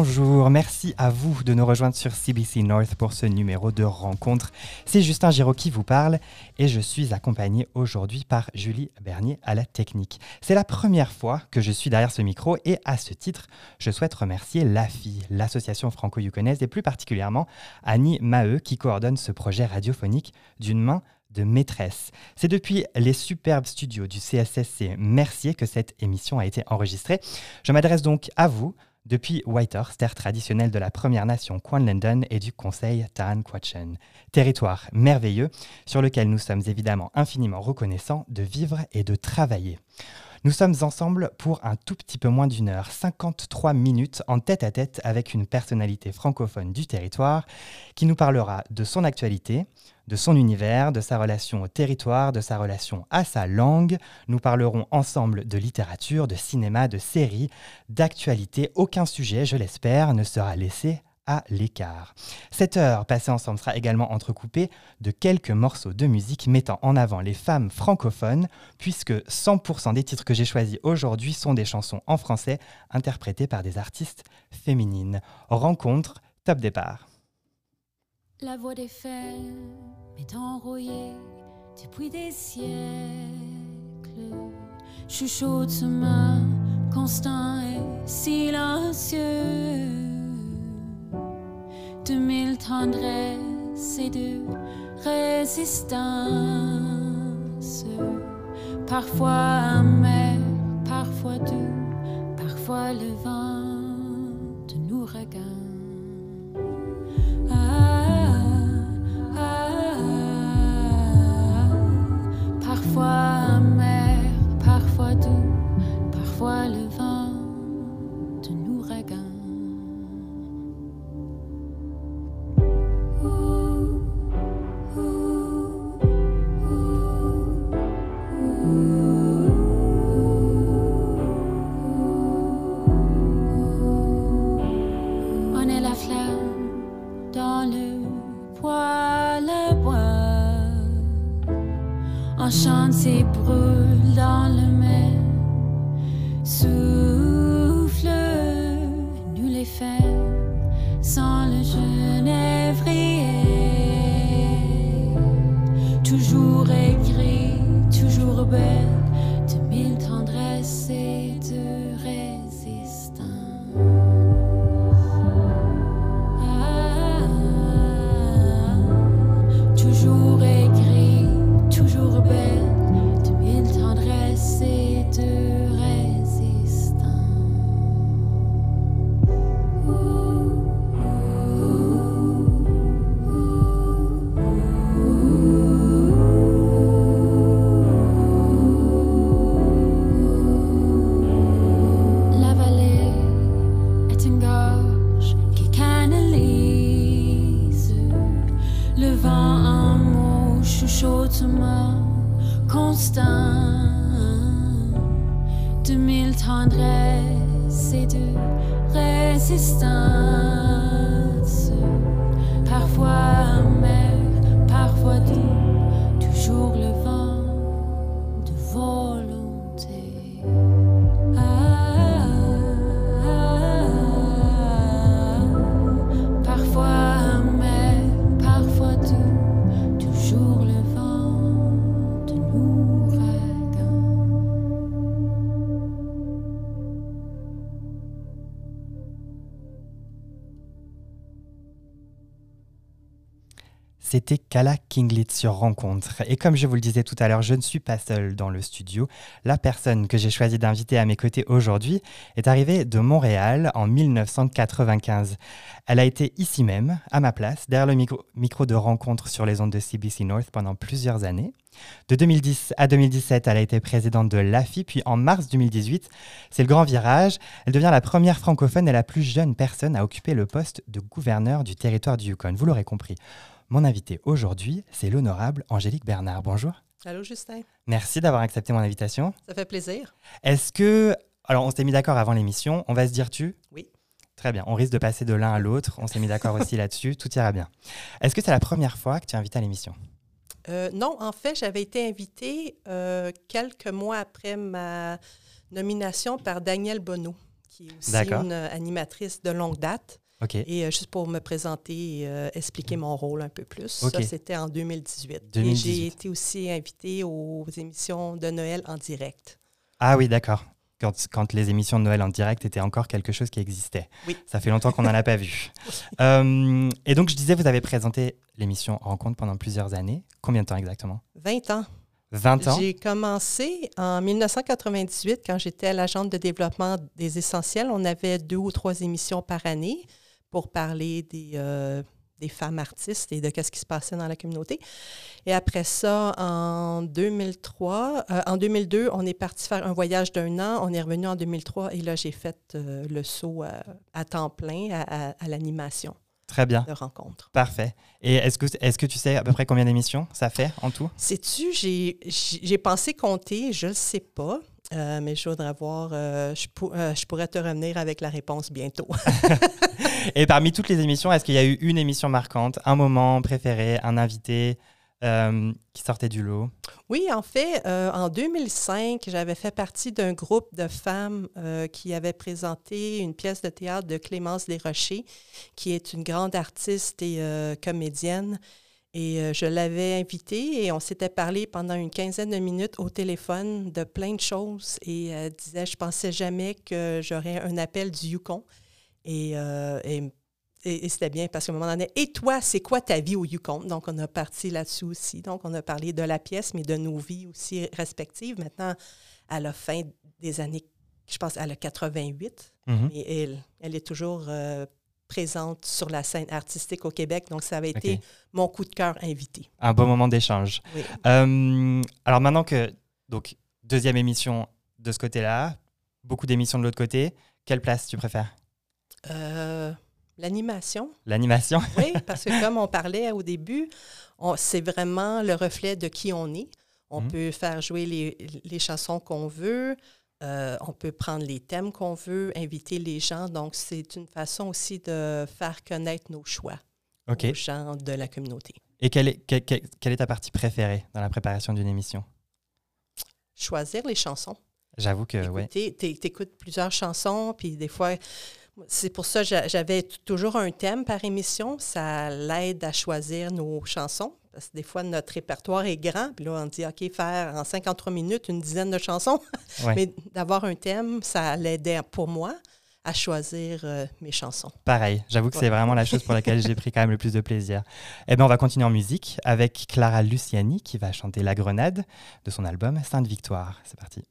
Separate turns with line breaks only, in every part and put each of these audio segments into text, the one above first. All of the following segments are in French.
Bonjour, merci à vous de nous rejoindre sur CBC North pour ce numéro de rencontre. C'est Justin Giraud qui vous parle et je suis accompagné aujourd'hui par Julie Bernier à la technique. C'est la première fois que je suis derrière ce micro et à ce titre, je souhaite remercier l'AFI, l'association franco-yukonaise et plus particulièrement Annie Maheu qui coordonne ce projet radiophonique d'une main de maîtresse. C'est depuis les superbes studios du CSSC Mercier que cette émission a été enregistrée. Je m'adresse donc à vous, depuis Whitehorse, terre traditionnelle de la Première Nation London et du Conseil Taan Quachen. Territoire merveilleux sur lequel nous sommes évidemment infiniment reconnaissants de vivre et de travailler. Nous sommes ensemble pour un tout petit peu moins d'une heure, 53 minutes en tête à tête avec une personnalité francophone du territoire qui nous parlera de son actualité, de son univers, de sa relation au territoire, de sa relation à sa langue. Nous parlerons ensemble de littérature, de cinéma, de séries, d'actualité. Aucun sujet, je l'espère, ne sera laissé à l'écart. Cette heure passée ensemble sera également entrecoupée de quelques morceaux de musique mettant en avant les femmes francophones, puisque 100% des titres que j'ai choisis aujourd'hui sont des chansons en français interprétées par des artistes féminines. Rencontre, top départ.
La voix des femmes est enrouillée depuis des siècles. Chuchotement constant et silencieux. De mille tendresses et de résistance. Parfois amer, parfois doux, parfois le vent de nous regarde.
C'était Kala Kinglit sur Rencontre. Et comme je vous le disais tout à l'heure, je ne suis pas seul dans le studio. La personne que j'ai choisi d'inviter à mes côtés aujourd'hui est arrivée de Montréal en 1995. Elle a été ici même, à ma place, derrière le micro, micro de Rencontre sur les ondes de CBC North pendant plusieurs années. De 2010 à 2017, elle a été présidente de l'AFI, puis en mars 2018, c'est le grand virage. Elle devient la première francophone et la plus jeune personne à occuper le poste de gouverneur du territoire du Yukon. Vous l'aurez compris. Mon invité aujourd'hui, c'est l'honorable Angélique Bernard. Bonjour.
Allô, Justin.
Merci d'avoir accepté mon invitation.
Ça fait plaisir.
Est-ce que... Alors, on s'était mis d'accord avant l'émission. On va se dire tu?
Oui.
Très bien. On risque de passer de l'un à l'autre. On s'est mis d'accord aussi là-dessus. Tout ira bien. Est-ce que c'est la première fois que tu es invité à l'émission?
Euh, non, en fait, j'avais été invitée euh, quelques mois après ma nomination par Daniel Bonneau, qui est aussi une euh, animatrice de longue date.
Ok.
Et euh, juste pour me présenter et euh, expliquer mon rôle un peu plus,
Ok.
ça c'était en 2018.
2018.
Et j'ai été aussi invitée aux émissions de Noël en direct.
Ah oui, d'accord. Quand, quand les émissions de Noël en direct étaient encore quelque chose qui existait.
Oui.
Ça fait longtemps qu'on n'en a pas vu. Euh, et donc, je disais, vous avez présenté l'émission Rencontre pendant plusieurs années. Combien de temps exactement?
20 ans.
20 ans?
J'ai commencé en 1998 quand j'étais à l'agence de développement des essentiels. On avait deux ou trois émissions par année pour parler des, euh, des femmes artistes et de ce qui se passait dans la communauté. Et après ça, en 2003, euh, en 2002, on est parti faire un voyage d'un an. On est revenu en 2003 et là, j'ai fait euh, le saut à, à temps plein à, à- à l'animation
Très bien.
de rencontre.
Parfait. Et est-ce que, est que tu sais à peu près combien d'émissions ça fait en tout?
Sais-tu, j'ai pensé compter, je ne le sais pas, euh, mais je voudrais voir, euh, je, pour- euh, je pourrais te revenir avec la réponse bientôt.
Et parmi toutes les émissions, est-ce qu'il y a eu une émission marquante, un moment préféré, un invité euh, qui sortait du lot?
Oui, en fait, euh, en 2005, j'avais fait partie d'un groupe de femmes euh, qui avait présenté une pièce de théâtre de Clémence Desrochers, qui est une grande artiste et comédienne. Et je l'avais invitée et on s'était parlé pendant une quinzaine de minutes au téléphone de plein de choses. Et elle disait, je pensais jamais que j'aurais un appel du Yukon. Et, euh, et, et- et c'était bien parce qu'à un moment donné, et toi, c'est quoi ta vie au Yukon? Donc, on a parti là-dessus aussi. Donc, on a parlé de la pièce, mais de nos vies aussi respectives. Maintenant, à la fin des années, je pense, à la 88,
Mhm.
mais elle, elle est toujours euh, présente sur la scène artistique au Québec. Donc, ça avait été mon coup de cœur invité.
Un beau moment d'échange.
Oui.
Euh, alors maintenant que, donc, deuxième émission de ce côté-là, beaucoup d'émissions de l'autre côté, quelle place tu préfères?
Euh, L'animation,
L'animation
oui, parce que comme on parlait au début, c'est vraiment le reflet de qui on est. On
Mhm.
peut faire jouer les, les chansons qu'on veut, euh, on peut prendre les thèmes qu'on veut, inviter les gens. Donc, c'est une façon aussi de faire connaître nos choix aux gens de la communauté.
Et quelle est, quelle- quelle- est ta partie préférée dans la préparation d'une émission?
Choisir les chansons.
J'avoue que, ouais.
écouter. T'é- T'écoutes plusieurs chansons, puis des fois, c'est pour ça que j'a- j'avais toujours un thème par émission. Ça l'aide à choisir nos chansons. Parce que des fois, notre répertoire est grand, puis là, on dit, OK, faire en 53 minutes une dizaine de chansons.
Ouais.
Mais d'avoir un thème, ça l'aidait pour moi à choisir euh, mes chansons.
Pareil, j'avoue que c'est vraiment la chose pour laquelle j'ai pris quand même le plus de plaisir. Eh bien, on va continuer en musique avec Clara Luciani qui va chanter La Grenade de son album Sainte Victoire. C'est parti.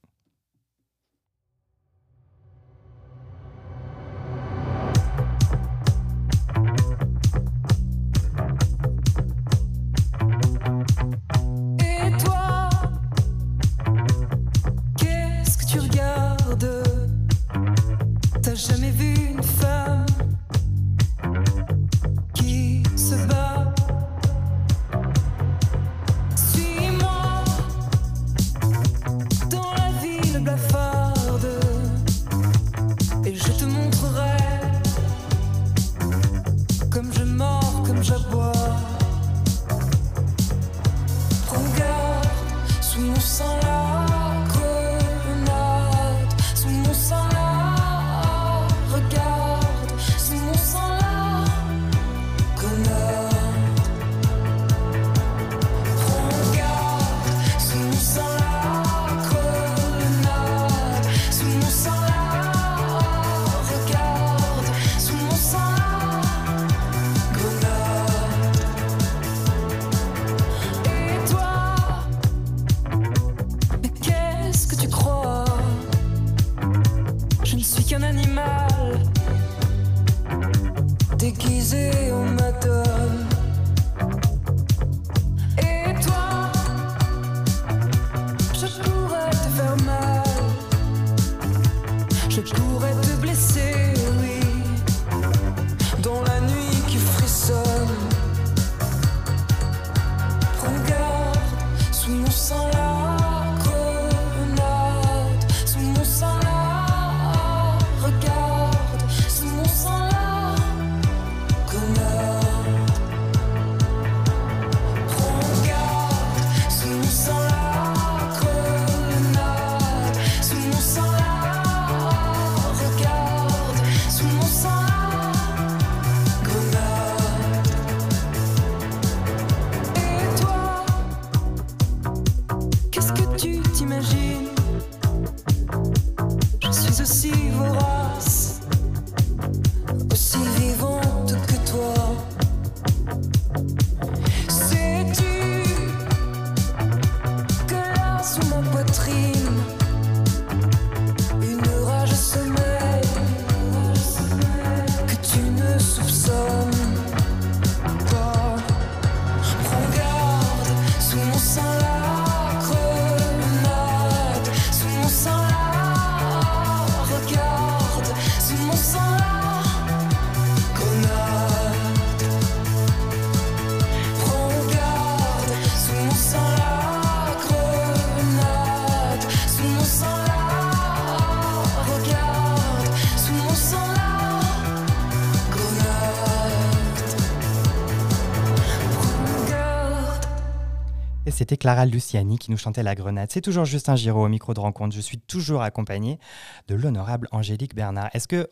C'était Clara Luciani qui nous chantait La Grenade. C'est toujours Justin Giraud au micro de rencontre. Je suis toujours accompagné de l'honorable Angélique Bernard. Est-ce que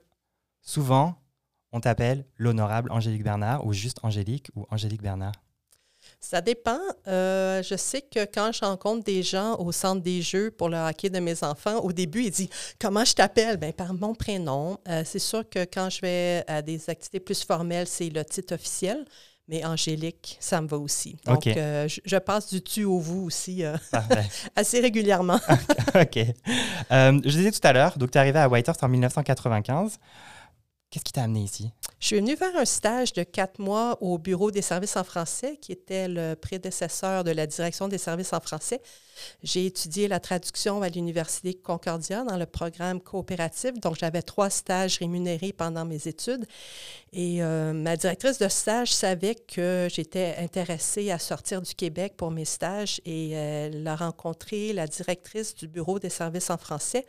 souvent on t'appelle l'honorable Angélique Bernard ou juste Angélique ou Angélique Bernard?
Ça dépend. Euh, je sais que quand je rencontre des gens au centre des jeux pour le hockey de mes enfants, au début, ils disent Comment je t'appelle ben, Par mon prénom. Euh, c'est sûr que quand je vais à des activités plus formelles, c'est le titre officiel. Mais Angélique, ça me va aussi. Donc, euh, je, je passe du tu au vous aussi euh, assez régulièrement.
ok. Euh, je disais tout à l'heure, donc tu es arrivé à Whitehorse en 1995. Qu'est-ce qui t'a amené ici?
Je suis venue faire un stage de quatre mois au Bureau des services en français, qui était le prédécesseur de la direction des services en français. J'ai étudié la traduction à l'Université Concordia dans le programme coopératif, donc j'avais trois stages rémunérés pendant mes études. Et euh, ma directrice de stage savait que j'étais intéressée à sortir du Québec pour mes stages et elle a rencontré la directrice du Bureau des services en français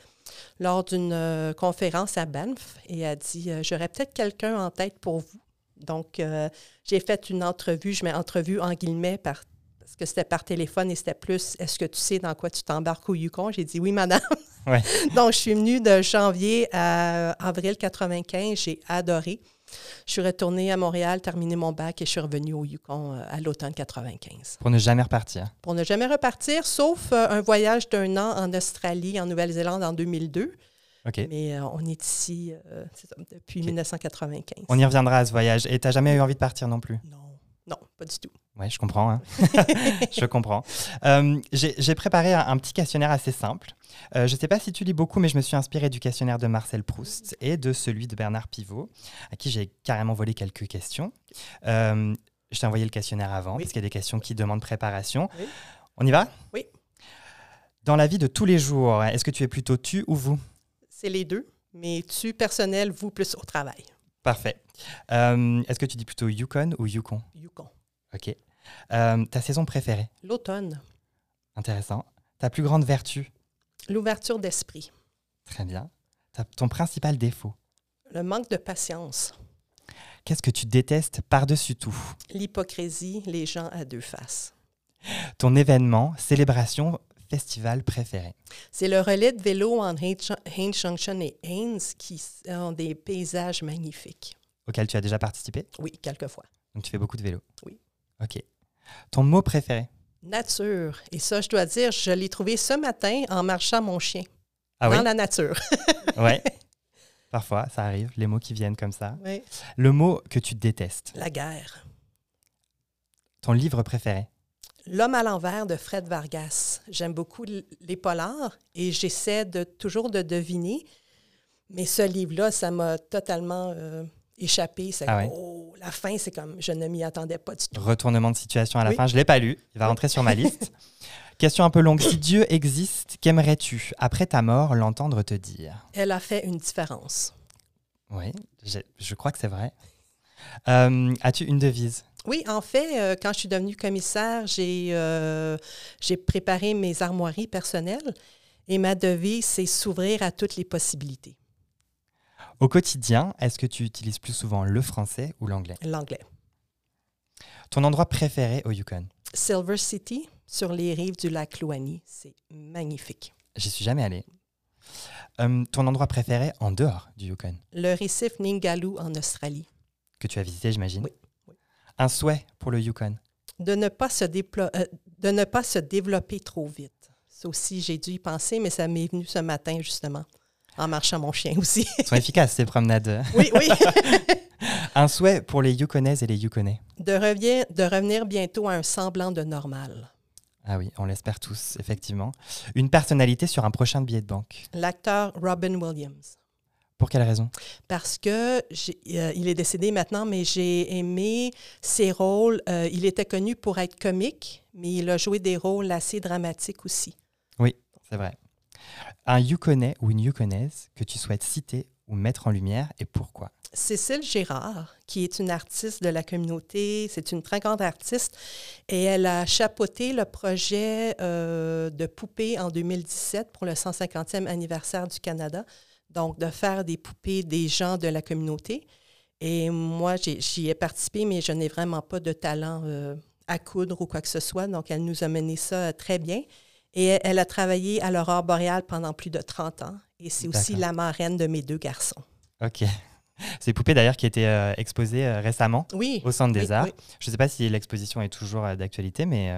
lors d'une euh, conférence à Banff et a dit euh, J'aurais peut-être quelqu'un en tête pour vous. Donc, euh, j'ai fait une entrevue, je mets entrevue en guillemets par, parce que c'était par téléphone et c'était plus Est-ce que tu sais dans quoi tu t'embarques au Yukon? J'ai dit Oui, madame.
Ouais.
Donc, je suis venue de janvier à avril 95. J'ai adoré. Je suis retournée à Montréal, terminé mon bac et je suis revenue au Yukon euh, à l'automne 95
Pour ne jamais repartir.
pour ne jamais repartir, sauf euh, un voyage d'un an en Australie, en Nouvelle-Zélande en 2002.
Ok.
Mais euh, on est ici euh, ça, depuis
Ok.
1995.
On y reviendra à ce voyage. Et t'as jamais eu envie de partir non plus?
Non, non, pas du tout.
Ouais, je comprends. hein. je comprends. Euh, J'ai préparé un, un petit questionnaire assez simple. Euh, je ne sais pas si tu lis beaucoup, mais je me suis inspiré du questionnaire de Marcel Proust et de celui de Bernard Pivot, à qui j'ai carrément volé quelques questions. Euh, je t'ai envoyé le questionnaire avant,
Oui.
parce qu'il y a des questions qui demandent préparation.
Oui.
On y va?
Oui.
Dans la vie de tous les jours, est-ce que tu es plutôt tu ou vous?
C'est les deux, mais tu personnel, vous plus au travail.
Parfait. Euh, est-ce que tu dis plutôt Yukon ou Yukon?
Yukon.
Ok. Euh, ta saison préférée?
L'automne.
Intéressant. Ta plus grande vertu?
L'ouverture d'esprit.
Très bien. Ta- ton principal défaut?
Le manque de patience.
Qu'est-ce que tu détestes par-dessus tout?
L'hypocrisie, les gens à deux faces.
Ton événement, célébration, festival préféré
C'est le relais de vélo en Haines Haines Junction et Haynes qui ont des paysages magnifiques.
auquel tu as déjà participé?
Oui, quelquefois.
Donc tu fais beaucoup de vélo?
Oui.
Ok. Ton mot préféré?
Nature. Et ça, je dois dire, je l'ai trouvé ce matin en marchant mon chien
Ah oui?
Dans la nature.
Ouais. Parfois, ça arrive, les mots qui viennent comme ça.
Oui.
Le mot que tu détestes?
La guerre.
Ton livre préféré?
L'homme à l'envers de Fred Vargas. J'aime beaucoup les polars et j'essaie de toujours de deviner. Mais ce livre-là, ça m'a totalement euh, échappé. C'est
Ah ouais?
oh, la fin, c'est comme je ne m'y attendais pas du tout.
Retournement de situation à la
Oui.
fin, je ne l'ai pas lu, il va rentrer sur ma liste. Question un peu longue. Si Dieu existe, qu'aimerais-tu, après ta mort, l'entendre te dire
Elle a fait une différence.
Oui, je, je crois que c'est vrai. Euh, As-tu une devise?
Oui, en fait, euh, quand je suis devenue commissaire, j'ai euh, j'ai préparé mes armoiries personnelles et ma devise, c'est s'ouvrir à toutes les possibilités.
Au quotidien, est-ce que tu utilises plus souvent le français ou l'anglais?
L'anglais.
Ton endroit préféré au Yukon?
Silver City, sur les rives du lac Louani, c'est magnifique.
J'y suis jamais allé. Euh, ton endroit préféré en dehors du Yukon?
Le récif Ningaloo en Australie.
Que tu as visité, j'imagine?
Oui.
Un souhait pour le Yukon
De ne pas se, déplo- euh, de ne pas se développer trop vite. Ça aussi, j'ai dû y penser, mais ça m'est venu ce matin, justement, en marchant mon chien aussi.
Ils sont efficaces, ces promenades.
oui, oui.
Un souhait pour les Yukonaises et les Yukonais
de, de revenir bientôt à un semblant de normal.
Ah oui, on l'espère tous, effectivement. Une personnalité sur un prochain billet de banque.
L'acteur Robin Williams.
Pour quelle raison?
Parce que euh, il est décédé maintenant, mais j'ai aimé ses rôles. Euh, il était connu pour être comique, mais il a joué des rôles assez dramatiques aussi.
C'est vrai. Un Yukonais ou une Yukonaise que tu souhaites citer ou mettre en lumière et pourquoi?
Cécile Gérard, qui est une artiste de la communauté, c'est une très grande artiste, et elle a chapeauté le projet euh, de poupées en 2017 pour le 150e anniversaire du Canada, donc de faire des poupées des gens de la communauté. Et moi, j'y ai participé, mais je n'ai vraiment pas de talent euh, à coudre ou quoi que ce soit, donc elle nous a mené ça euh, très bien. Et elle- a travaillé à l'aurore boréale pendant plus de 30 ans, et c'est aussi la marraine de mes deux garçons.
Ok. C'est poupée d'ailleurs qui a été euh, exposée euh, récemment
Oui.
au Centre des
oui,
Arts.
oui.
Je ne sais pas si l'exposition est toujours euh, d'actualité, mais,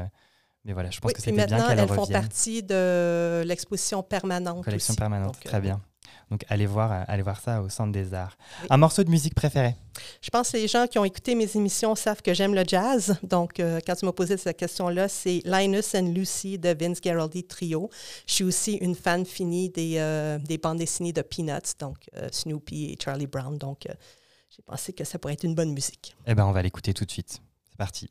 mais voilà, je pense que c'était bien
maintenant,
qu'elle
elles font
revienne.
partie de l'exposition permanente.
Collection
aussi.
permanente,
Donc,
très bien. Donc allez voir, euh, allez voir ça au Centre des Arts.
Oui.
Un morceau de musique préféré?
Je pense que les gens qui ont écouté mes émissions savent que j'aime le jazz. Donc, euh, quand tu m'as posé cette question-là, c'est Linus and Lucy de Vince Guaraldi Trio. Je suis aussi une fan finie des, euh, des bandes dessinées de Peanuts, donc euh, Snoopy et Charlie Brown. Donc, j'ai pensé que ça pourrait être une bonne musique.
Eh ben, on va l'écouter tout de suite. C'est parti.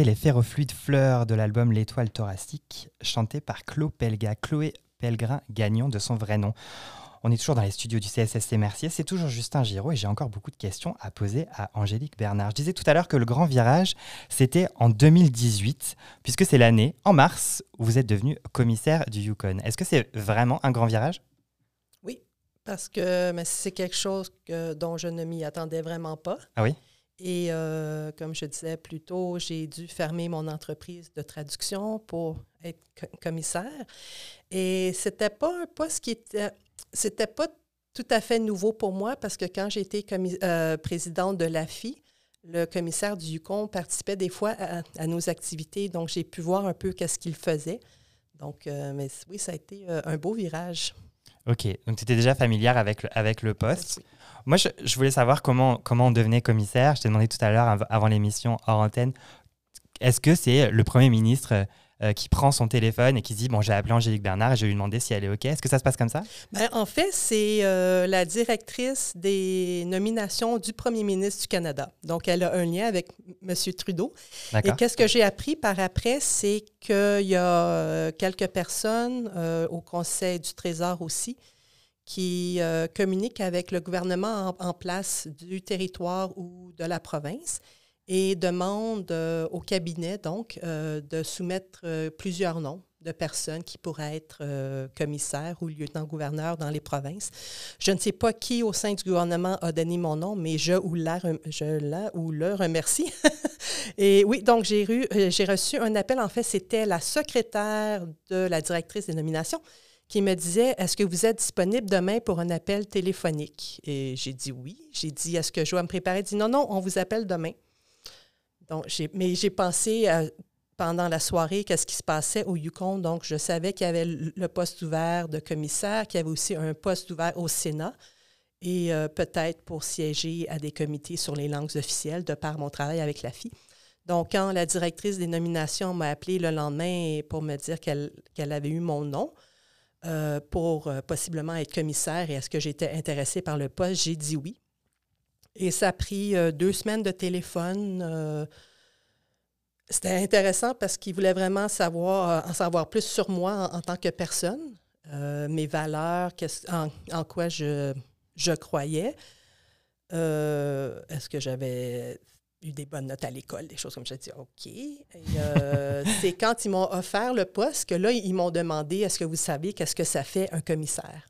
C'était les ferrofluides fleurs de l'album L'étoile thoracique, chanté par Chloé Pelga, Chloé Pelgrin Gagnon de son vrai nom. On est toujours dans les studios du CSSC Mercier, c'est toujours Justin Giraud et j'ai encore beaucoup de questions à poser à Angélique Bernard. Je disais tout à l'heure que le grand virage, c'était en 2018, puisque c'est l'année, en mars, où vous êtes devenu commissaire du Yukon. Est-ce que c'est vraiment un grand virage?
Oui, parce que c'est quelque chose que, dont je ne m'y attendais vraiment pas.
Ah oui?
Et euh, comme je disais plus tôt, j'ai dû fermer mon entreprise de traduction pour être co- commissaire. Et c'était pas un poste qui était. C'était pas tout à fait nouveau pour moi parce que quand j'étais euh, présidente de l'AFI, le commissaire du Yukon participait des fois à, à nos activités, donc j'ai pu voir un peu qu'est-ce qu'il faisait. Donc, euh, mais oui, ça a été euh, un beau virage.
Ok, donc tu étais déjà familière avec le, avec le poste. Moi, je, je voulais savoir comment, comment on devenait commissaire. Je t'ai demandé tout à l'heure, av- avant l'émission, hors antenne, est-ce que c'est le Premier ministre euh, qui prend son téléphone et qui dit, bon, j'ai appelé Angélique Bernard et je vais lui demander si elle est OK? Est-ce que ça se passe comme ça?
Ben, en fait, c'est euh, la directrice des nominations du premier ministre du Canada. Donc, elle a un lien avec M. Trudeau. Et qu'est-ce que j'ai appris par après, c'est qu'il y a euh, quelques personnes euh, au Conseil du Trésor aussi qui euh, communiquent avec le gouvernement en, place du territoire ou de la province et demandent euh, au cabinet, donc, euh, de soumettre plusieurs noms de personnes qui pourraient être commissaires ou lieutenant-gouverneurs dans les provinces. Je ne sais pas qui au sein du gouvernement a donné mon nom, mais je la, je la ou le remercie. Et oui, donc j'ai reçu un appel. En fait, c'était la secrétaire de la directrice des nominations qui me disait Est-ce que vous êtes disponible demain pour un appel téléphonique? Et j'ai dit oui. J'ai dit Est-ce que je dois me préparer? Elle dit Non, non, on vous appelle demain. Donc, mais j'ai pensé à- pendant la soirée qu'est-ce qui se passait au Yukon? Donc, je savais qu'il y avait le poste ouvert de commissaire, qu'il y avait aussi un poste ouvert au Sénat et euh, peut-être pour siéger à des comités sur les langues officielles de par mon travail avec la FI. Donc, quand la directrice des nominations m'a appelé le lendemain pour me dire qu'elle avait eu mon nom euh, pour euh, possiblement être commissaire et est-ce que j'étais intéressée par le poste, j'ai dit oui. Et ça a pris euh, deux semaines de téléphone. c'était intéressant parce qu'il voulait vraiment savoir, en savoir plus sur moi en, tant que personne, mes valeurs, en, en quoi je, je croyais. Est-ce que j'avais eu des bonnes notes à l'école, des choses comme ça. J'ai dit OK. Et, euh, c'est quand ils m'ont offert le poste que là, ils m'ont demandé est-ce que vous savez qu'est-ce que ça fait un commissaire?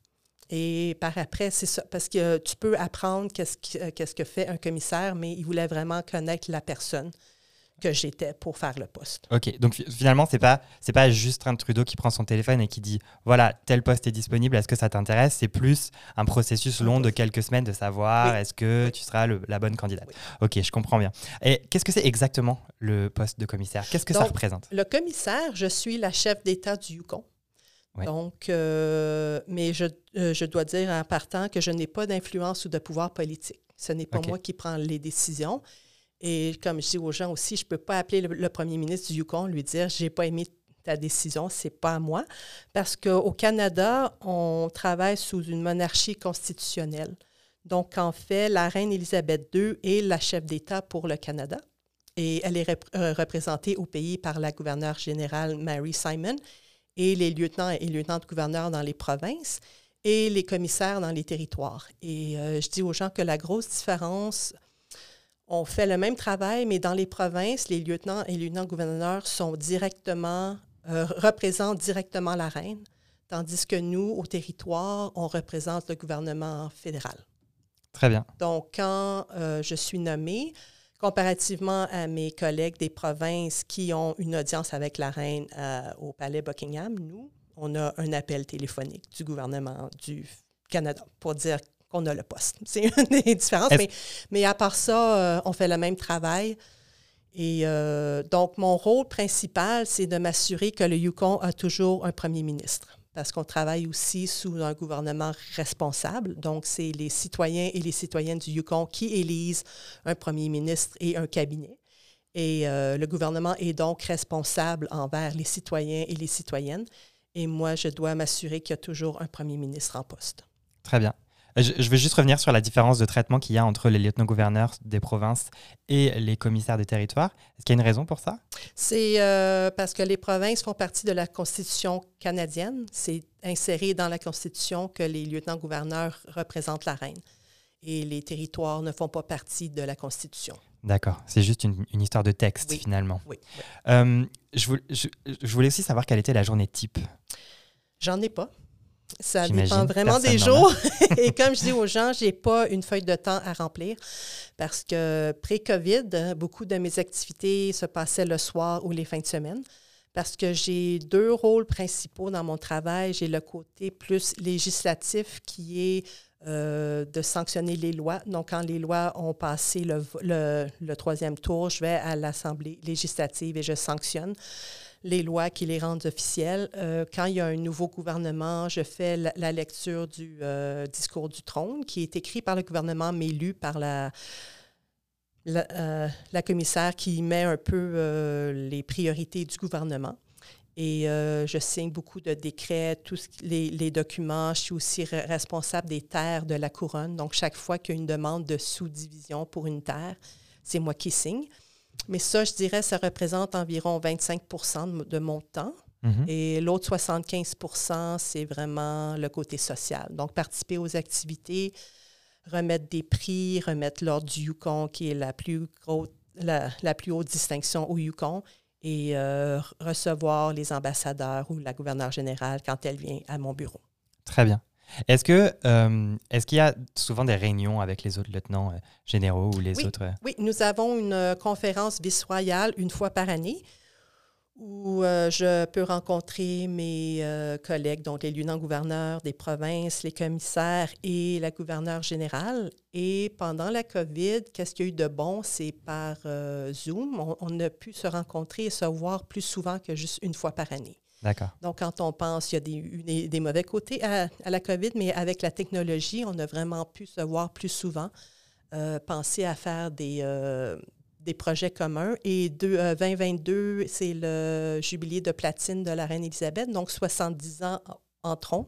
Et par après, c'est ça, parce que tu peux apprendre qu'est-ce, euh, qu'est-ce que fait un commissaire, mais ils voulaient vraiment connaître la personne que j'étais pour faire le poste.
Ok, donc fi- finalement, c'est pas c'est pas Justin Trudeau qui prend son téléphone et qui dit voilà tel poste est disponible, est-ce que ça t'intéresse? C'est plus un processus long de quelques semaines de savoir
Oui.
est-ce que
Oui.
tu seras le- la bonne candidate?
Oui.
Ok, je comprends bien. Et qu'est-ce que c'est exactement le poste de commissaire? Qu'est-ce que ça représente?
Le commissaire, je suis la chef d'État du Yukon.
Ouais.
Donc, euh, mais je, euh, je dois dire en partant que je n'ai pas d'influence ou de pouvoir politique. Ce n'est pas moi qui prends les décisions. Et comme je dis aux gens aussi, je ne peux pas appeler le, premier ministre du Yukon lui dire j'ai pas aimé ta décision, c'est pas à moi. Parce qu'au Canada, on travaille sous une monarchie constitutionnelle. Donc, en fait, la reine Élisabeth II est la chef d'État pour le Canada. Et elle est euh, représentée au pays par la gouverneure générale Mary Simon et les lieutenants et lieutenants-gouverneurs dans les provinces et les commissaires dans les territoires. Et euh, je dis aux gens que la grosse différence, on fait le même travail, mais dans les provinces, les lieutenants et lieutenants-gouverneurs sont directement, euh, représentent directement la reine, tandis que nous, au territoire, on représente le gouvernement fédéral.
Très bien.
Donc, quand euh, je suis nommée, comparativement à mes collègues des provinces qui ont une audience avec la reine euh, au palais Buckingham, nous, on a un appel téléphonique du gouvernement du Canada pour dire qu'on a le poste. C'est une des différences, mais à part ça, euh, on fait le même travail. Et euh, donc, mon rôle principal, c'est de m'assurer que le Yukon a toujours un premier ministre parce qu'on travaille aussi sous un gouvernement responsable. Donc, c'est les citoyens et les citoyennes du Yukon qui élisent un premier ministre et un cabinet. Et euh, le gouvernement est donc responsable envers les citoyens et les citoyennes. Et moi, je dois m'assurer qu'il y a toujours un premier ministre en poste.
Très bien. Je, je vais juste revenir sur la différence de traitement qu'il y a entre les lieutenants-gouverneurs des provinces et les commissaires des territoires. Est-ce qu'il y a une raison pour ça?
C'est euh, parce que les provinces font partie de la Constitution canadienne. C'est inséré dans la Constitution que les lieutenants-gouverneurs représentent la reine. Et les territoires ne font pas partie de la Constitution.
D'accord, c'est juste une, une histoire de texte
Oui.
finalement.
Oui. oui.
Euh, je, voulais, je- je voulais aussi savoir quelle était la journée type.
J'en ai pas. Ça dépend vraiment des jours. Et comme je dis aux gens, j'ai pas une feuille de temps à remplir parce que pré-COVID, beaucoup de mes activités se passaient le soir ou les fins de semaine. Parce que j'ai deux rôles principaux dans mon travail. J'ai le côté plus législatif qui est euh, de sanctionner les lois. Donc, quand les lois ont passé le, vo- le- le troisième tour, je vais à l'Assemblée législative et je sanctionne les lois qui les rendent officielles. Euh, quand il y a un nouveau gouvernement, je fais la, lecture du euh, discours du trône qui est écrit par le gouvernement mais lu par la, la, euh, commissaire qui met un peu les priorités du gouvernement. Et je signe beaucoup de décrets, tous les, documents. Je suis aussi re- responsable des terres de la couronne. Donc, chaque fois qu'il y a une demande de sous-division pour une terre, c'est moi qui signe. Mais ça, je dirais, ça représente environ 25 de, m- de mon temps.
Mhm.
Et l'autre 75% c'est vraiment le côté social. Donc, participer aux activités, remettre des prix, remettre l'ordre du Yukon, qui est la plus, gros- la, la plus haute distinction au Yukon, et euh, recevoir les ambassadeurs ou la gouverneure générale quand elle vient à mon bureau.
Très bien. Est-ce que euh, est-ce qu'il y a souvent des réunions avec les autres lieutenants euh, généraux ou les
Oui.
autres euh,
Oui, nous avons une euh, conférence vice-royale une fois par année où je peux rencontrer mes collègues, donc les lieutenants-gouverneurs des provinces, les commissaires et la gouverneure générale. Et pendant la COVID, qu'est-ce qu'il y a eu de bon? C'est par Zoom. On, on a pu se rencontrer et se voir plus souvent que juste une fois par année.
D'accord.
Donc, quand on pense, il y a des, eu des, des mauvais côtés à, à la COVID, mais avec la technologie, on a vraiment pu se voir plus souvent, euh, penser à faire des, euh, des projets communs. Et euh, 2022, c'est le jubilé de platine de la reine Élisabeth, donc 70 ans en, en trône.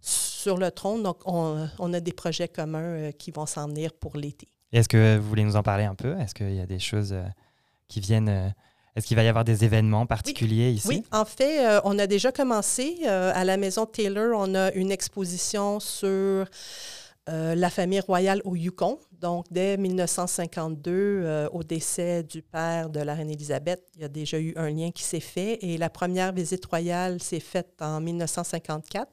Sur le trône, donc on, on a des projets communs euh, qui vont s'en venir pour l'été.
Est-ce que vous voulez nous en parler un peu? Est-ce qu'il y a des choses euh, qui viennent euh, Est-ce qu'il va y avoir des événements particuliers ici?
Oui, en fait, euh, on a déjà commencé. euh, à la maison Taylor, on a une exposition sur euh, la famille royale au Yukon. Donc, dès 1952, euh, au décès du père de la reine Élisabeth, il y a déjà eu un lien qui s'est fait. Et la première visite royale s'est faite en 1954.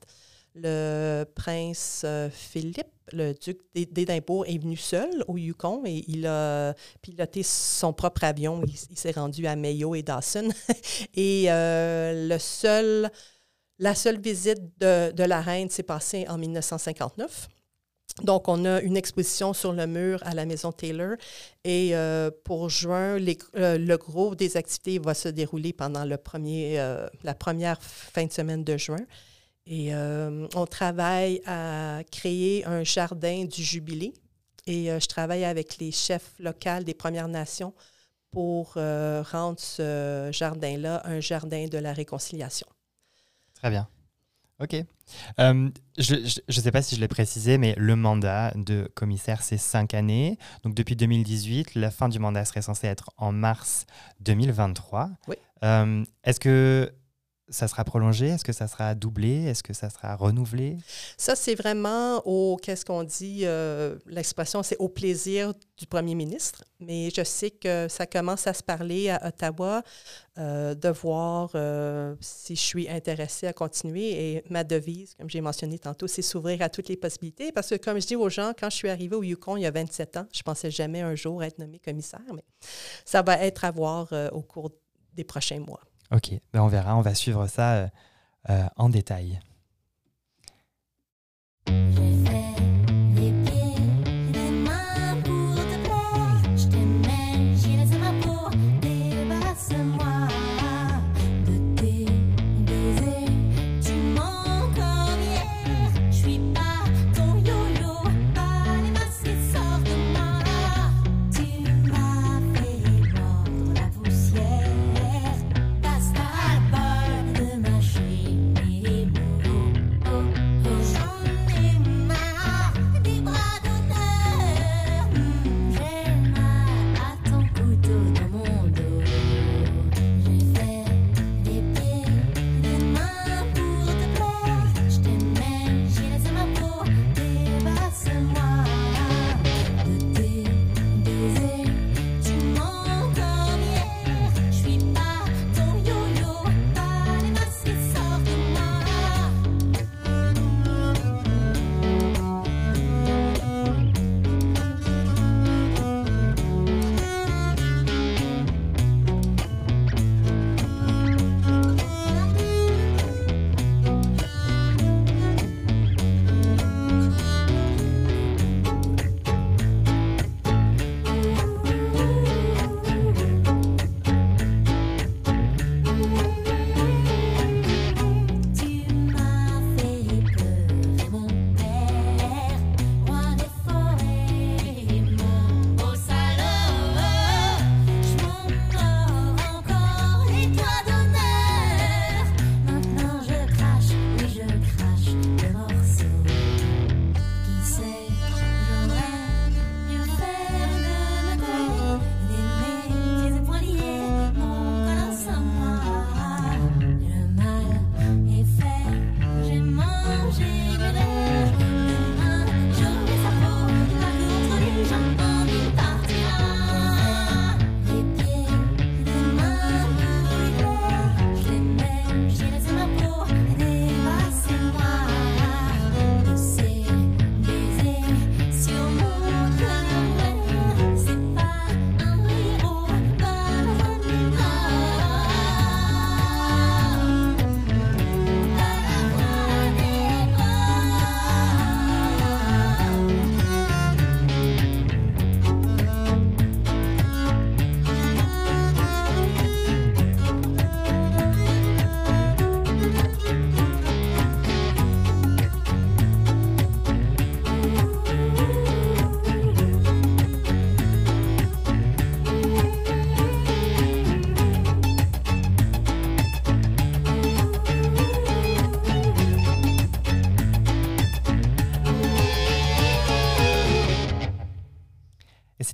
Le prince euh, Philippe, le duc d'É- d'Édimbourg, est venu seul au Yukon et il a piloté son propre avion. Il, s'est rendu à Mayo et Dawson. et euh, le seul, la seule visite de, la reine s'est passée en 1959. Donc, on a une exposition sur le mur à la Maison Taylor. Et euh, pour juin, euh, le gros des activités va se dérouler pendant le premier, la première fin de semaine de juin. Et euh, on travaille à créer un jardin du jubilé. Et euh, je travaille avec les chefs locaux des Premières Nations pour euh, rendre ce jardin-là un jardin de la réconciliation.
Très bien. Ok. Euh, je ne sais pas si je l'ai précisé, mais le mandat de commissaire, c'est cinq années. Donc depuis 2018, la fin du mandat serait censée être en mars 2023.
Oui.
Euh, Est-ce que ça sera prolongé? Est-ce que ça sera doublé? Est-ce que ça sera renouvelé?
Ça, c'est vraiment au, qu'est-ce qu'on dit, euh, l'expression, c'est au plaisir du premier ministre. Mais je sais que ça commence à se parler à Ottawa, euh, de voir euh, si je suis intéressée à continuer. Et ma devise, comme j'ai mentionné tantôt, c'est s'ouvrir à toutes les possibilités. Parce que, comme je dis aux gens, quand je suis arrivée au Yukon il y a 27 ans, je pensais jamais un jour être nommée commissaire, mais ça va être à voir au cours des prochains mois.
Ok, ben on verra, on va suivre ça euh, euh, en détail.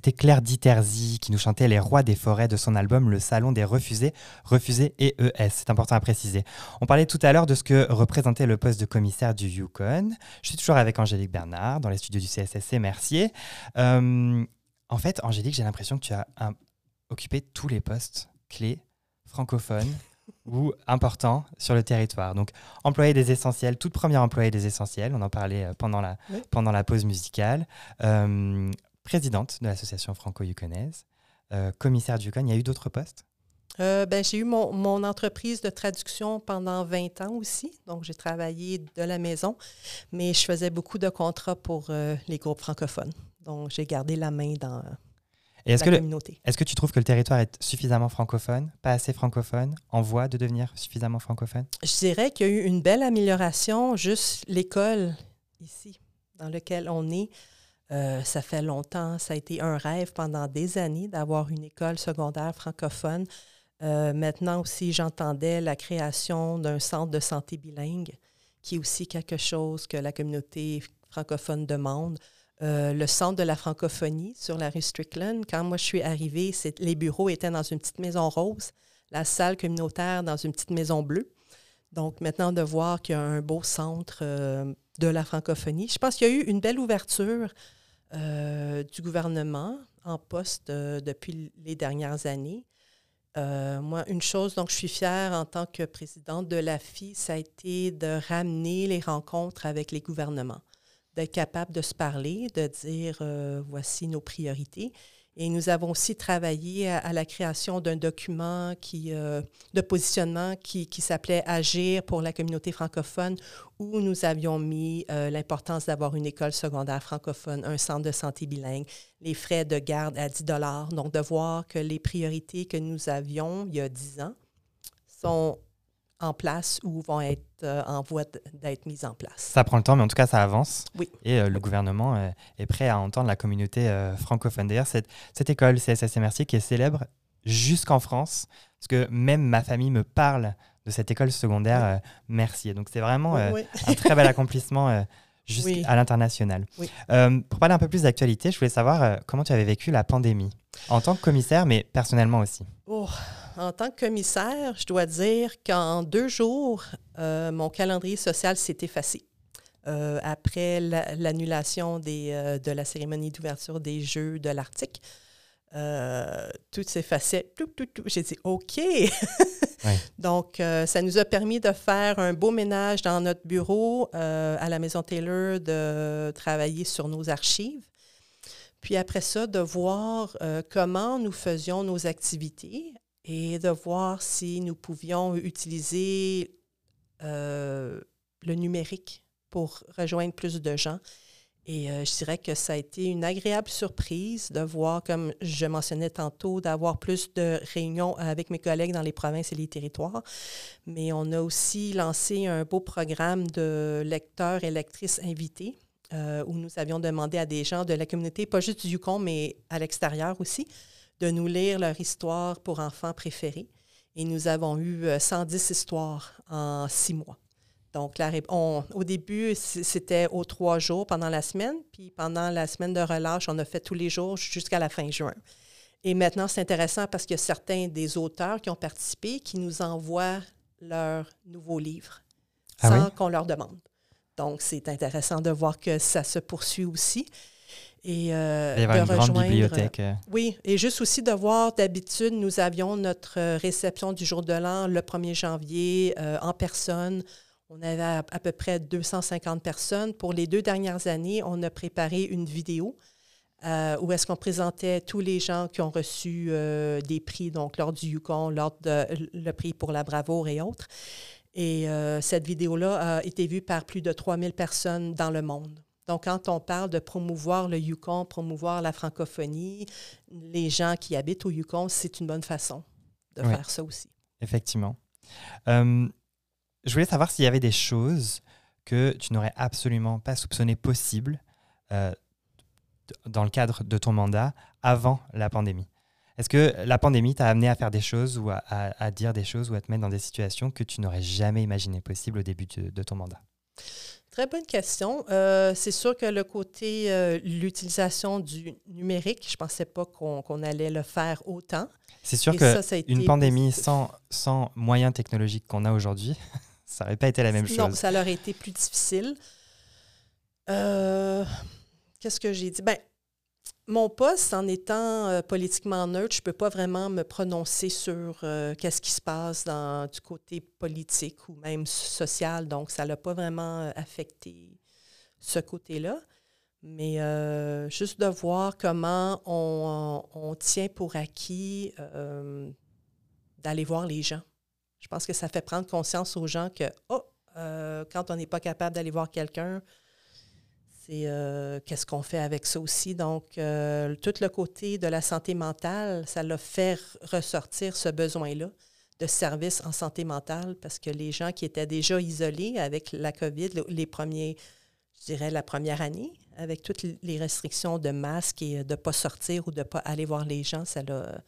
C'était Claire Diterzi qui nous chantait Les Rois des Forêts de son album Le Salon des Refusés, Refusés et ES. C'est important à préciser. On parlait tout à l'heure de ce que représentait le poste de commissaire du Yukon. Je suis toujours avec Angélique Bernard dans les studios du CSSC Mercier. Euh, en fait, Angélique, j'ai l'impression que tu as un- occupé tous les postes clés francophones ou importants sur le territoire. Donc, employé des essentiels, toute première employée des essentiels, on en parlait euh, pendant la,
Oui.
pendant la pause musicale, Euh, présidente de l'association franco-yukonaise, euh, commissaire du Yukon. Il y a eu d'autres postes?
Euh, ben, j'ai eu mon, mon entreprise de traduction pendant 20 ans aussi. Donc, j'ai travaillé de la maison, mais je faisais beaucoup de contrats pour euh, les groupes francophones. Donc, j'ai gardé la main dans
Et est-ce
la
que, le-
communauté.
est-ce que tu trouves que le territoire est suffisamment francophone, pas assez francophone, en voie de devenir suffisamment francophone?
Je dirais qu'il y a eu une belle amélioration, juste l'école ici, dans laquelle on est. euh, ça fait longtemps, ça a été un rêve pendant des années d'avoir une école secondaire francophone. Euh, maintenant aussi, j'entendais la création d'un centre de santé bilingue, qui est aussi quelque chose que la communauté francophone demande. Euh, le centre de la francophonie sur la rue Strickland, quand moi je suis arrivée, les bureaux étaient dans une petite maison rose, la salle communautaire dans une petite maison bleue. Donc maintenant, de voir qu'il y a un beau centre de la francophonie. Je pense qu'il y a eu une belle ouverture euh, du gouvernement en poste euh, depuis les dernières années. Euh, moi, une chose dont je suis fière en tant que présidente de la FI, ça a été de ramener les rencontres avec les gouvernements, d'être capable de se parler, de dire voici nos priorités. Et nous avons aussi travaillé à, la création d'un document euh, de positionnement qui, qui s'appelait Agir pour la communauté francophone, où nous avions mis euh, l'importance d'avoir une école secondaire francophone, un centre de santé bilingue, les frais de garde à 10 Donc, de voir que les priorités que nous avions il y a 10 ans sont en place ou vont être euh, en voie d'être mises en place.
Ça prend le temps, mais en tout cas, ça avance.
Oui.
Et euh, le gouvernement euh, est prêt à entendre la communauté francophone. D'ailleurs, cette, cette école CSSC Mercier qui est célèbre jusqu'en France, parce que même ma famille me parle de cette école secondaire Mercier. Donc, c'est vraiment
Oui,
un très bel accomplissement jusqu'à l'international.
Oui.
Pour parler un peu plus d'actualité, je voulais savoir comment tu avais vécu la pandémie, en tant que commissaire, mais personnellement aussi.
Oh, en tant que commissaire, je dois dire qu'en deux jours, euh, mon calendrier social s'est effacé. Euh, après la- l'annulation euh, de la cérémonie d'ouverture des Jeux de l'Arctique, tout s'effaçait. Tout, tout, tout. J'ai dit OK. Donc, ça nous a permis de faire un beau ménage dans notre bureau à la Maison Taylor, de travailler sur nos archives. Puis après ça, de voir euh, comment nous faisions nos activités et de voir si nous pouvions utiliser euh, le numérique pour rejoindre plus de gens. Et euh, je dirais que ça a été une agréable surprise de voir, comme je mentionnais tantôt, d'avoir plus de réunions avec mes collègues dans les provinces et les territoires. Mais on a aussi lancé un beau programme de lecteurs et lectrices invités euh, où nous avions demandé à des gens de la communauté, pas juste du Yukon, mais à l'extérieur aussi, de nous lire leur histoire pour enfants préférés. Et nous avons eu euh, 110 histoires en six mois. Donc, la ré- on- au début, c'était aux trois jours pendant la semaine, puis pendant la semaine de relâche, on a fait tous les jours jusqu'à la fin juin. Et maintenant, c'est intéressant parce qu'il y a certains des auteurs qui ont participé qui nous envoient leurs nouveaux livres
Ah
sans
oui?
qu'on leur demande. Donc, c'est intéressant de voir que ça se poursuit aussi. Et, euh,
Il va y avoir
de
une grande
rejoindre-
bibliothèque. euh,
oui, et juste aussi de voir, d'habitude, nous avions notre euh, réception du jour de l'an le 1er janvier euh, en personne. On avait à, à peu près 250 personnes. Pour les deux dernières années, on a préparé une vidéo euh, où est-ce qu'on présentait tous les gens qui ont reçu euh, des prix, donc lors du Yukon, lors de le prix pour la bravoure et autres. Et euh, cette vidéo-là a été vue par plus de 3000 personnes dans le monde. Donc, quand on parle de promouvoir le Yukon, promouvoir la francophonie, les gens qui habitent au Yukon, c'est une bonne façon de
Oui.
faire ça aussi.
Effectivement. Euh, je voulais savoir s'il y avait des choses que tu n'aurais absolument pas soupçonné possibles euh, dans le cadre de ton mandat avant la pandémie. Est-ce que la pandémie t'a amené à faire des choses ou à, à- à dire des choses ou à te mettre dans des situations que tu n'aurais jamais imaginé possibles au début de, de ton mandat?
Très bonne question. Euh, c'est sûr que le côté, euh, l'utilisation du numérique, je ne pensais pas qu'on allait le faire autant.
C'est sûr
Et
que
ça, ça a été
une pandémie
positif.
sans, sans moyens technologiques qu'on a aujourd'hui, ça n'aurait pas été la même
non,
chose.
ça leur a été plus difficile. Euh, Qu'est-ce que j'ai dit? Ben, mon poste, en étant euh, politiquement neutre, je ne peux pas vraiment me prononcer sur euh, qu'est-ce qui se passe dans, du côté politique ou même social. Donc, ça n'a pas vraiment euh, affecté ce côté-là. Mais juste de voir comment on, on tient pour acquis d'aller voir les gens. Je pense que ça fait prendre conscience aux gens que, oh, quand on n'est pas capable d'aller voir quelqu'un, c'est euh, qu'est-ce qu'on fait avec ça aussi? Donc, euh, tout le côté de la santé mentale, ça l'a fait ressortir ce besoin-là de services en santé mentale parce que les gens qui étaient déjà isolés avec la COVID, le- les premiers, je dirais la première année, avec toutes les restrictions de masques et de ne pas sortir ou de ne pas aller voir les gens, ça l'a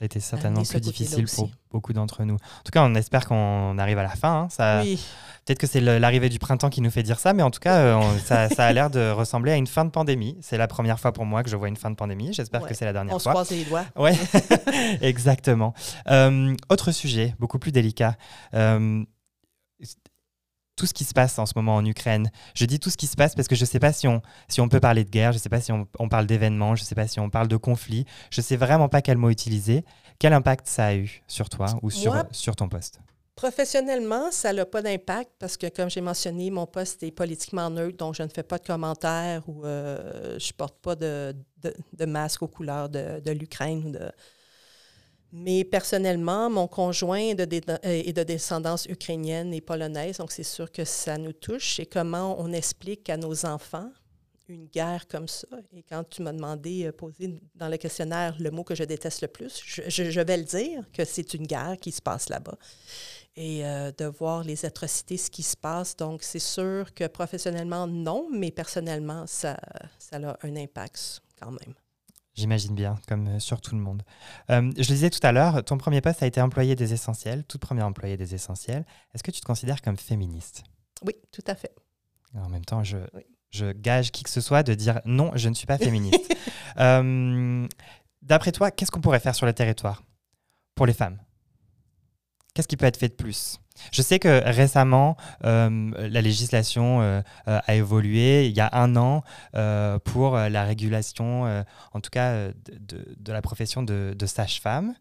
Ça a été certainement
Amener ce
plus difficile pour beaucoup d'entre nous. En tout cas, on espère qu'on arrive à la fin. hein. Ça,
Oui,
Peut-être que c'est l'arrivée du printemps qui nous fait dire ça, mais en tout cas, euh, on- ça, ça a l'air de ressembler à une fin de pandémie. C'est la première fois pour moi que je vois une fin de pandémie. J'espère
Ouais.
que c'est la dernière
on se
fois.
croise les doigts.
Ouais, exactement. Euh, autre sujet, beaucoup plus délicat. Euh, tout ce qui se passe en ce moment en Ukraine. Je dis tout ce qui se passe parce que je ne sais pas si on, si on peut parler de guerre, je ne sais pas si on, on parle d'événements, je ne sais pas si on parle de conflit. Je ne sais vraiment pas quel mot utiliser. Quel impact ça a eu sur toi ou sur,
Moi-
sur ton poste?
Professionnellement, ça n'a pas d'impact parce que, comme j'ai mentionné, mon poste est politiquement neutre, donc je ne fais pas de commentaires ou euh, je ne porte pas de, de- de masque aux couleurs de, de l'Ukraine. ou de- Mais personnellement, mon conjoint est est de descendance ukrainienne et polonaise, donc c'est sûr que ça nous touche. Et comment on explique à nos enfants une guerre comme ça? Et quand tu m'as demandé, euh, posé dans le questionnaire le mot que je déteste le plus, je vais le dire, que c'est une guerre qui se passe là-bas et euh, de voir les atrocités, ce qui se passe. Donc, c'est sûr que professionnellement, non, mais personnellement, ça, ça a un impact quand même.
J'imagine bien, comme euh, sur tout le monde. Euh, je le disais tout à l'heure, ton premier poste a été employé des essentiels, toute première employée des essentiels. Est-ce que tu te considères comme féministe?
Oui, tout à fait.
En même temps, je,
Oui.
je gage qui que ce soit de dire non, je ne suis pas féministe. Euh, D'après toi, qu'est-ce qu'on pourrait faire sur le territoire? Pour les femmes Qu'est-ce qui peut être fait de plus? Je sais que récemment, euh, la législation euh, euh, a évolué il y a un an pour la régulation, en tout cas, de, la profession de, de sage-femme.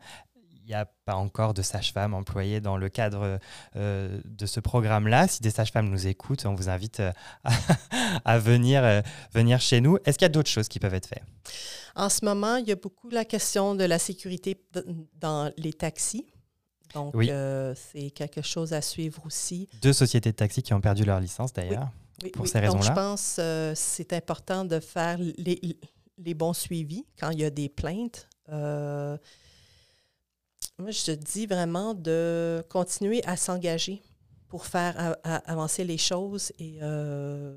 Il n'y a pas encore de sage-femme employée dans le cadre de ce programme-là. Si des sages-femmes nous écoutent, on vous invite à, à venir, venir chez nous. Est-ce qu'il y a d'autres choses qui peuvent être faites?
En ce moment, il y a beaucoup la question de la sécurité dans les taxis. Donc,
Oui.
euh, c'est quelque chose à suivre aussi.
Deux sociétés de taxi qui ont perdu leur licence d'ailleurs.
Oui,
Pour ces
Donc,
raisons-là?
je pense que c'est important de faire les, les bons suivis quand il y a des plaintes. Euh, moi, je te dis vraiment de continuer à s'engager pour faire avancer les choses. Et euh,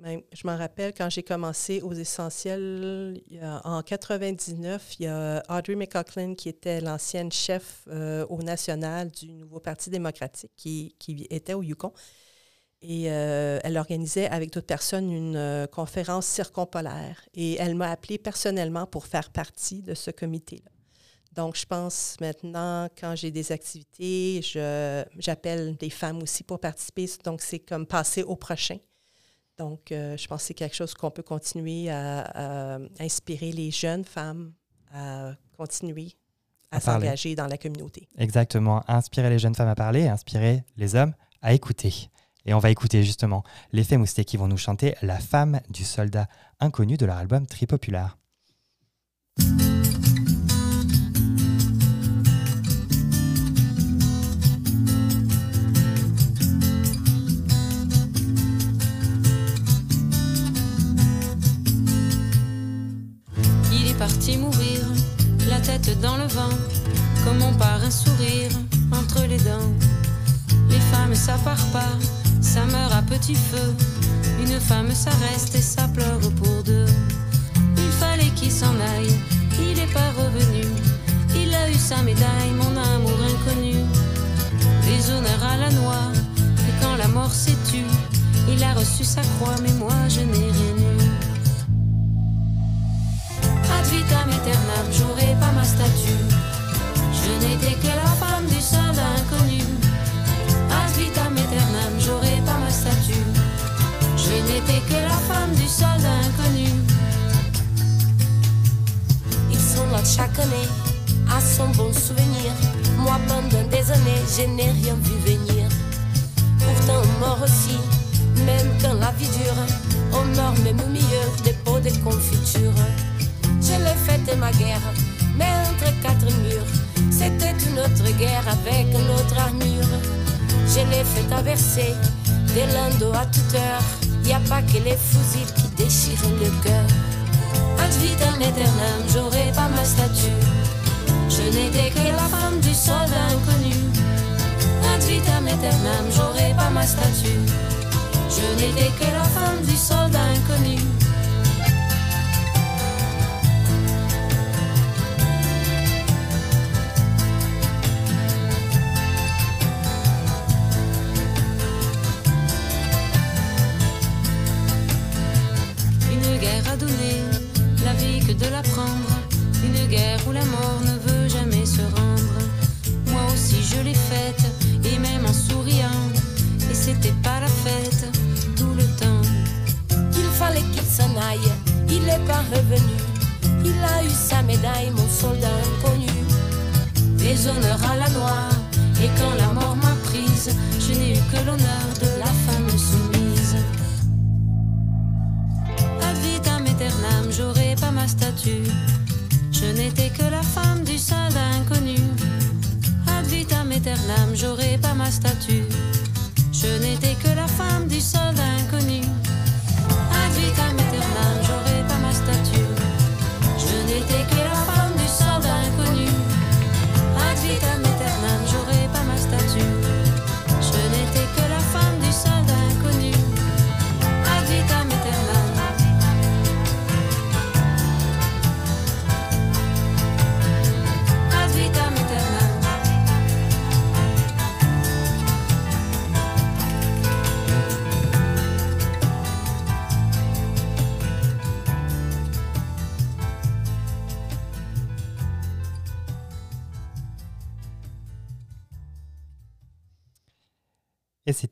même, je m'en rappelle quand j'ai commencé aux essentiels, en 99, il y a Audrey McLaughlin qui était l'ancienne chef euh, au national du nouveau Parti démocratique qui, qui était au Yukon. Et euh, elle organisait avec d'autres personnes une euh, conférence circumpolaire. Et elle m'a appelée personnellement pour faire partie de ce comité-là. Donc, je pense maintenant, quand j'ai des activités, j'appelle des femmes aussi pour participer. Donc, c'est comme passer au prochain. Donc, euh, je pense que c'est quelque chose qu'on peut continuer à, à inspirer les jeunes femmes à continuer à, s'engager dans la communauté.
Exactement. Inspirer les jeunes femmes à parler, inspirer les hommes à écouter. Et on va écouter justement les Mousté qui vont nous chanter La femme du soldat inconnu de leur album Tripopulaire.
Mourir, la tête dans le vent, comme on part un sourire entre les dents. Les femmes, ça part pas, ça meurt à petit feu. Une femme, ça reste et ça pleure pour deux. Il fallait qu'il s'en aille, il est pas revenu. Il a eu sa médaille, mon amour inconnu. Des honneurs à la noix, et quand la mort s'est tue, il a reçu sa croix, mais moi je n'ai rien eu. Vitam aeternam, j'aurai pas ma statue. Je n'étais que la femme du soldat inconnu. Ad vitam aeternam, j'aurai pas ma statue. Je n'étais que la femme du soldat inconnu.
Ils sont là chaque année, à son bon souvenir. Moi, pendant des années, je n'ai rien vu venir. Pourtant, meurt aussi, même quand la vie dure. On meurt même au milieu des pots de confiture. Je l'ai faite ma guerre, mais entre quatre murs. C'était une autre guerre avec une autre armure. Je l'ai fait traverser des landes à toute heure. Y a pas que les fusils qui déchirent le cœur.
Ad vitam aeternam, j'aurai pas ma statue. Je n'étais que la femme du soldat inconnu. Ad vitam aeternam, j'aurai pas ma statue. Je n'étais que la femme du soldat inconnu.
N'est pas revenu. Il a eu sa médaille, mon soldat inconnu.
Des honneurs à la loi, et quand la mort m'a prise, je n'ai eu que l'honneur de la femme soumise. Ad vitam aeternam, j'aurai pas ma statue. Je n'étais que la femme du soldat inconnu. Ad vitam aeternam, j'aurai pas ma statue.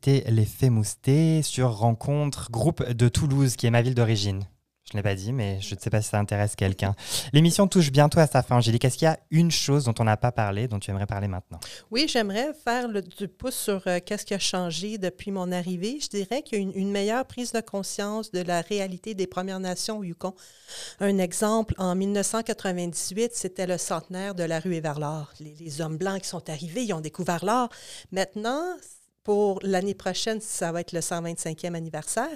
C'était Les Faits Moustés sur Rencontre, groupe de Toulouse, qui est ma ville d'origine. Je ne l'ai pas dit, mais je ne sais pas si ça intéresse quelqu'un. L'émission touche bientôt à sa fin, Angélique. Est-ce qu'il y a une chose dont on n'a pas parlé, dont tu aimerais parler maintenant?
Oui, j'aimerais faire le, du pouce sur euh, qu'est-ce qui a changé depuis mon arrivée. Je dirais qu'il y a une, une meilleure prise de conscience de la réalité des Premières Nations au Yukon. Un exemple, en 1998, c'était le centenaire de la rue vers l'or. Les, les hommes blancs qui sont arrivés, ils ont découvert l'or. Maintenant, pour l'année prochaine, ça va être le 125e anniversaire.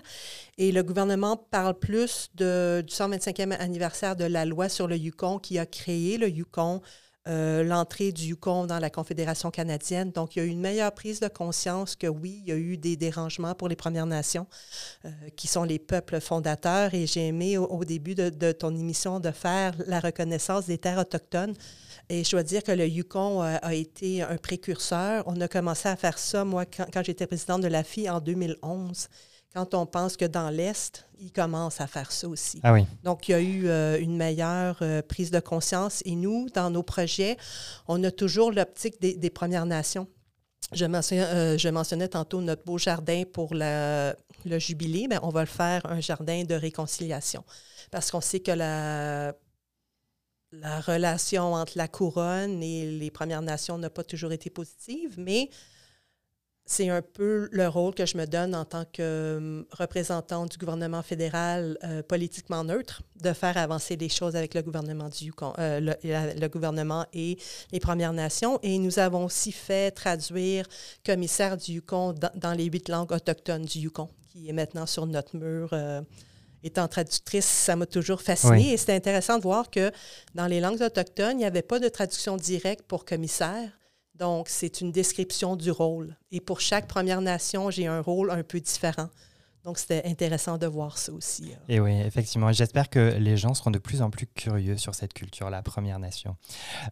Et le gouvernement parle plus de, du 125e anniversaire de la loi sur le Yukon qui a créé le Yukon, euh, l'entrée du Yukon dans la Confédération canadienne. Donc, il y a eu une meilleure prise de conscience que oui, il y a eu des dérangements pour les Premières Nations, euh, qui sont les peuples fondateurs. Et j'ai aimé au, début de ton émission de faire la reconnaissance des terres autochtones. Et je dois dire que le Yukon euh, a été un précurseur. On a commencé à faire ça, moi, quand, quand j'étais présidente de la FI en 2011. Quand on pense que dans l'Est, ils commencent à faire ça aussi.
Ah oui.
Donc, il y a eu euh, une meilleure euh, prise de conscience. Et nous, dans nos projets, on a toujours l'optique des, des Premières Nations. Je, mention- euh, je mentionnais tantôt notre beau jardin pour la- le jubilé. mais on va le faire un jardin de réconciliation. Parce qu'on sait que la, la relation entre la couronne et les Premières Nations n'a pas toujours été positive, mais c'est un peu le rôle que je me donne en tant que euh, représentante du gouvernement fédéral euh, politiquement neutre, de faire avancer les choses avec le gouvernement du Yukon, euh, le, gouvernement et les Premières Nations. Et nous avons aussi fait traduire commissaire du Yukon dans, dans les huit langues autochtones du Yukon, qui est maintenant sur notre mur. Étant traductrice, ça m'a toujours fascinée.
Oui.
Et c'est intéressant de voir que dans les langues autochtones, il n'y avait pas de traduction directe pour commissaire. Donc, c'est une description du rôle. Et pour chaque Première Nation, j'ai un rôle un peu différent. Donc, c'était intéressant de voir ça aussi. euh.
Et oui, effectivement. J'espère que les gens seront de plus en plus curieux sur cette culture, la Première Nation.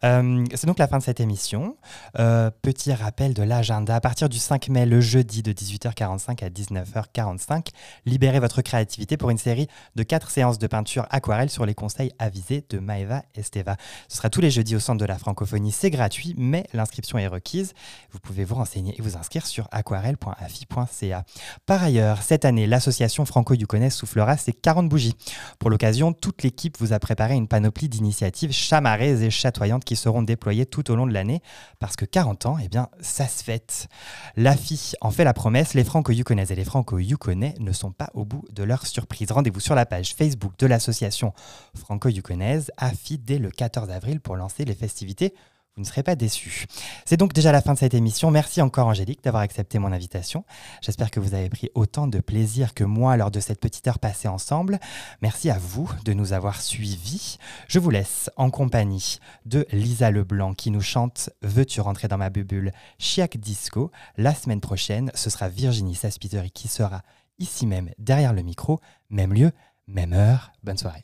Euh, c'est donc la fin de cette émission. Euh, petit rappel de l'agenda. À partir du 5 mai, le jeudi de 18h45 à 19h45, libérez votre créativité pour une série de quatre séances de peinture aquarelle sur les conseils avisés de Maeva Esteva. Ce sera tous les jeudis au Centre de la Francophonie. C'est gratuit, mais l'inscription est requise. Vous pouvez vous renseigner et vous inscrire sur aquarelle.afi.ca. Par ailleurs, cette année, l'association franco-yukonaise soufflera ses 40 bougies. Pour l'occasion, toute l'équipe vous a préparé une panoplie d'initiatives chamarrées et chatoyantes qui seront déployées tout au long de l'année, parce que 40 ans, eh bien, ça se fête. L'AFI en fait la promesse, les franco-yukonaises et les franco-yukonais ne sont pas au bout de leur surprise. Rendez-vous sur la page Facebook de l'association franco-yukonaise AFI dès le 14 avril pour lancer les festivités vous ne serez pas déçus. C'est donc déjà la fin de cette émission. Merci encore Angélique d'avoir accepté mon invitation. J'espère que vous avez pris autant de plaisir que moi lors de cette petite heure passée ensemble. Merci à vous de nous avoir suivis. Je vous laisse en compagnie de Lisa Leblanc qui nous chante Veux-tu rentrer dans ma bubule Chiac Disco. La semaine prochaine, ce sera Virginie Saspiteri qui sera ici même derrière le micro, même lieu, même heure. Bonne soirée.